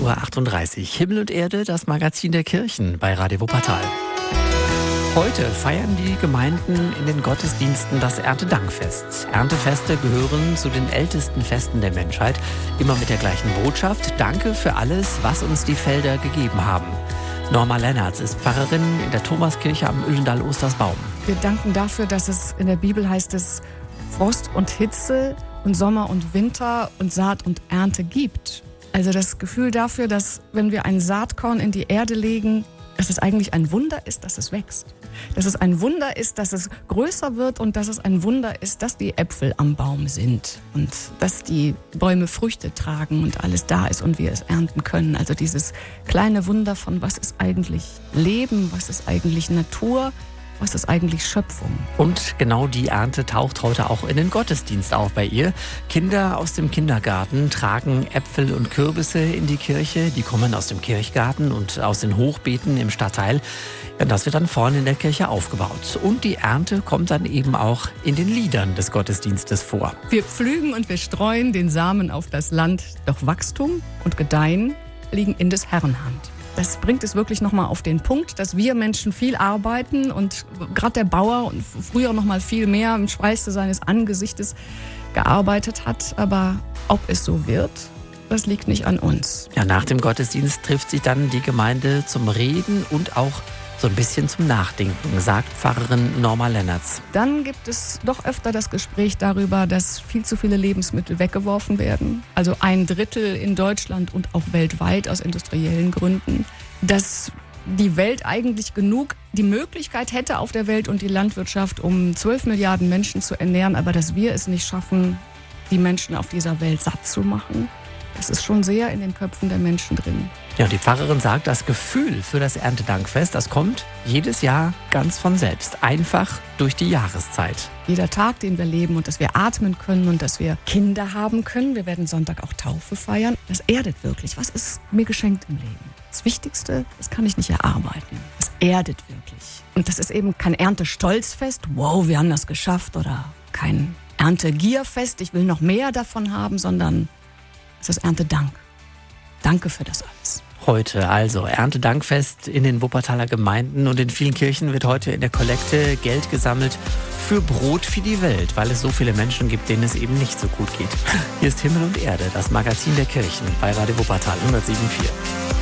6.38 Uhr. Himmel und Erde, das Magazin der Kirchen bei Radio Wuppertal. Heute feiern die Gemeinden in den Gottesdiensten das Erntedankfest. Erntefeste gehören zu den ältesten Festen der Menschheit, immer mit der gleichen Botschaft. Danke für alles, was uns die Felder gegeben haben. Norma Lennartz ist Pfarrerin in der Thomaskirche am Öhlendal-Ostersbaum. Wir danken dafür, dass es in der Bibel heißt es Frost und Hitze und Sommer und Winter und Saat und Ernte gibt. Also das Gefühl dafür, dass wenn wir ein Saatkorn in die Erde legen, dass es eigentlich ein Wunder ist, dass es wächst. Dass es ein Wunder ist, dass es größer wird und dass es ein Wunder ist, dass die Äpfel am Baum sind und dass die Bäume Früchte tragen und alles da ist und wir es ernten können. Also dieses kleine Wunder von was ist eigentlich Leben, was ist eigentlich Natur, was ist eigentlich Schöpfung? Und genau die Ernte taucht heute auch in den Gottesdienst auf bei ihr. Kinder aus dem Kindergarten tragen Äpfel und Kürbisse in die Kirche. Die kommen aus dem Kirchgarten und aus den Hochbeeten im Stadtteil. Das wird dann vorne in der Kirche aufgebaut. Und die Ernte kommt dann eben auch in den Liedern des Gottesdienstes vor. Wir pflügen und wir streuen den Samen auf das Land, doch Wachstum und Gedeihen liegen in des Herrn Hand das bringt es wirklich nochmal auf den Punkt, dass wir Menschen viel arbeiten und gerade der Bauer und früher noch mal viel mehr im Schweiße seines Angesichtes gearbeitet hat. Aber ob es so wird, das liegt nicht an uns. Ja, nach dem Gottesdienst trifft sich dann die Gemeinde zum Reden und auch so ein bisschen zum Nachdenken, sagt Pfarrerin Norma Lennertz. Dann gibt es doch öfter das Gespräch darüber, dass viel zu viele Lebensmittel weggeworfen werden. Also ein Drittel in Deutschland und auch weltweit aus industriellen Gründen. Dass die Welt eigentlich genug die Möglichkeit hätte auf der Welt und die Landwirtschaft, um 12 Milliarden Menschen zu ernähren, aber dass wir es nicht schaffen, die Menschen auf dieser Welt satt zu machen. Das ist schon sehr in den Köpfen der Menschen drin. Ja, die Pfarrerin sagt, das Gefühl für das Erntedankfest, das kommt jedes Jahr ganz von selbst, einfach durch die Jahreszeit. Jeder Tag, den wir leben und dass wir atmen können und dass wir Kinder haben können, wir werden Sonntag auch Taufe feiern, das erdet wirklich. Was ist mir geschenkt im Leben? Das Wichtigste, das kann ich nicht erarbeiten. Das erdet wirklich. Und das ist eben kein Erntestolzfest, wow, wir haben das geschafft, oder kein Erntegierfest, ich will noch mehr davon haben, sondern es ist Erntedank. Danke für das alles. Heute also Erntedankfest in den Wuppertaler Gemeinden und in vielen Kirchen wird heute in der Kollekte Geld gesammelt für Brot für die Welt, weil es so viele Menschen gibt, denen es eben nicht so gut geht. Hier ist Himmel und Erde, das Magazin der Kirchen bei Radio Wuppertal 107.4.